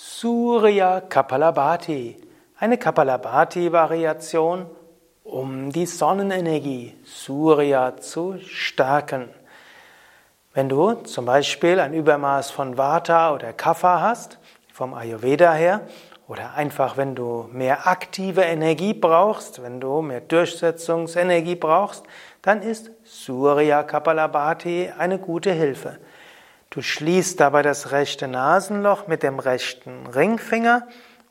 Surya Kapalabhati, eine Kapalabhati-Variation, um die Sonnenenergie Surya zu stärken. Wenn du zum Beispiel ein Übermaß von Vata oder Kapha hast, vom Ayurveda her, oder einfach wenn du mehr aktive Energie brauchst, wenn du mehr Durchsetzungsenergie brauchst, dann ist Surya Kapalabhati eine gute Hilfe. Du schließt dabei das rechte Nasenloch mit dem rechten Ringfinger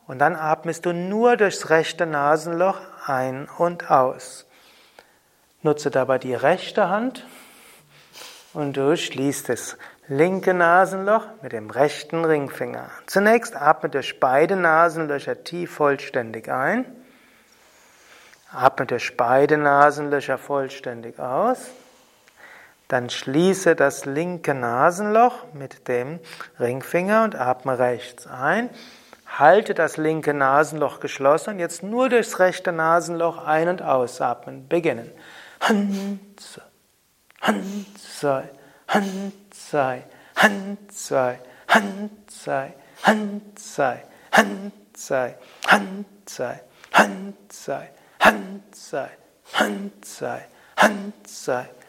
und dann atmest du nur durchs rechte Nasenloch ein und aus. Nutze dabei die rechte Hand und du schließt das linke Nasenloch mit dem rechten Ringfinger. Zunächst atme durch beide Nasenlöcher tief vollständig ein. Atme durch beide Nasenlöcher vollständig aus. Dann schließe das linke Nasenloch mit dem Ringfinger und atme rechts ein. Halte das linke Nasenloch geschlossen und jetzt nur durchs rechte Nasenloch ein- und ausatmen. Beginnen. Hansa, Hansa, Hansa, Hansa, Hansa, Hansa, Hansa, Hansa, Hansa, Hansa, Hansa, Hansa,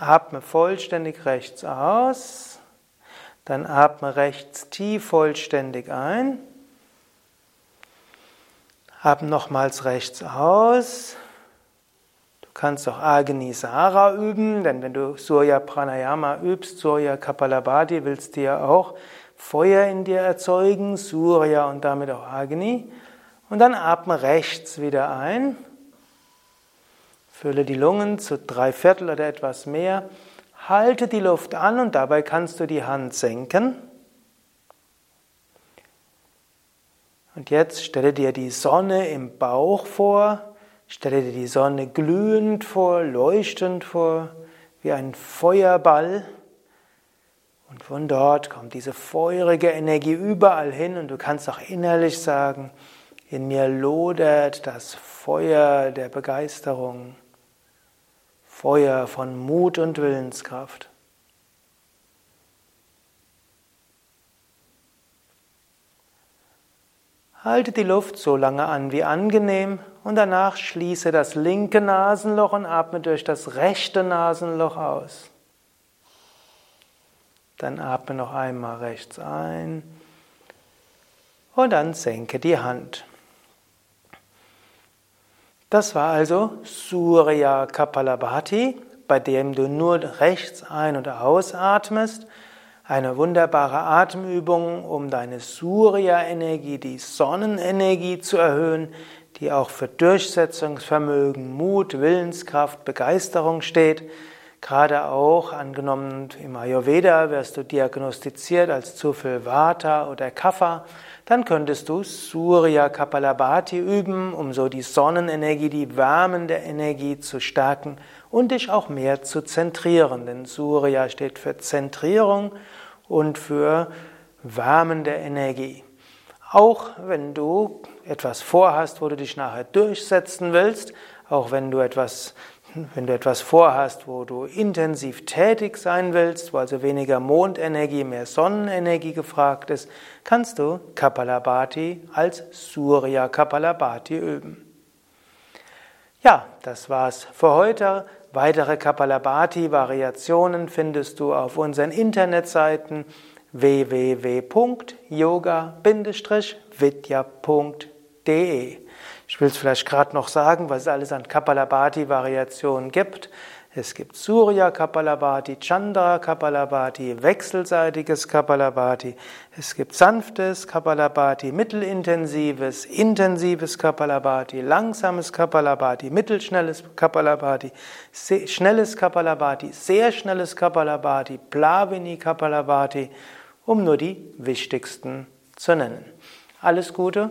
Atme vollständig rechts aus. Dann atme rechts tief vollständig ein. Atme nochmals rechts aus. Du kannst auch Agnisara üben, denn wenn du Surya Pranayama übst, Surya Kapalabhati, willst du ja auch Feuer in dir erzeugen, Surya und damit auch Agni. Und dann atme rechts wieder ein. Fülle die Lungen zu drei Viertel oder etwas mehr. Halte die Luft an und dabei kannst du die Hand senken. Und jetzt stelle dir die Sonne im Bauch vor. Stelle dir die Sonne glühend vor, leuchtend vor, wie ein Feuerball. Und von dort kommt diese feurige Energie überall hin und du kannst auch innerlich sagen, in mir lodert das Feuer der Begeisterung. Feuer von Mut und Willenskraft. Halte die Luft so lange an wie angenehm und danach schließe das linke Nasenloch und atme durch das rechte Nasenloch aus. Dann atme noch einmal rechts ein und dann senke die Hand. Das war also Surya Kapalabhati, bei dem du nur rechts ein- und ausatmest. Eine wunderbare Atemübung, um deine Surya-Energie, die Sonnenenergie zu erhöhen, die auch für Durchsetzungsvermögen, Mut, Willenskraft, Begeisterung steht. Gerade auch, angenommen im Ayurveda wirst du diagnostiziert als zu viel Vata oder Kapha, dann könntest du Surya Kapalabhati üben, um so die Sonnenenergie, die wärmende Energie zu stärken und dich auch mehr zu zentrieren. Denn Surya steht für Zentrierung und für wärmende Energie. Auch wenn du etwas vorhast, wo du dich nachher durchsetzen willst, auch wenn du etwas wenn du etwas vorhast, wo du intensiv tätig sein willst, wo also weniger Mondenergie, mehr Sonnenenergie gefragt ist, kannst du Kapalabhati als Surya Kapalabhati üben. Ja, das war's für heute. Weitere Kapalabhati-Variationen findest du auf unseren Internetseiten www.yoga-vidya.de. Ich will es vielleicht gerade noch sagen, was es alles an Kapalabhati-Variationen gibt. Es gibt Surya Kapalabhati, Chandra Kapalabhati, wechselseitiges Kapalabhati. Es gibt sanftes Kapalabhati, mittelintensives, intensives Kapalabhati, langsames Kapalabhati, mittelschnelles Kapalabhati, schnelles Kapalabhati, sehr schnelles Kapalabhati, Plavini Kapalabhati, um nur die wichtigsten zu nennen. Alles Gute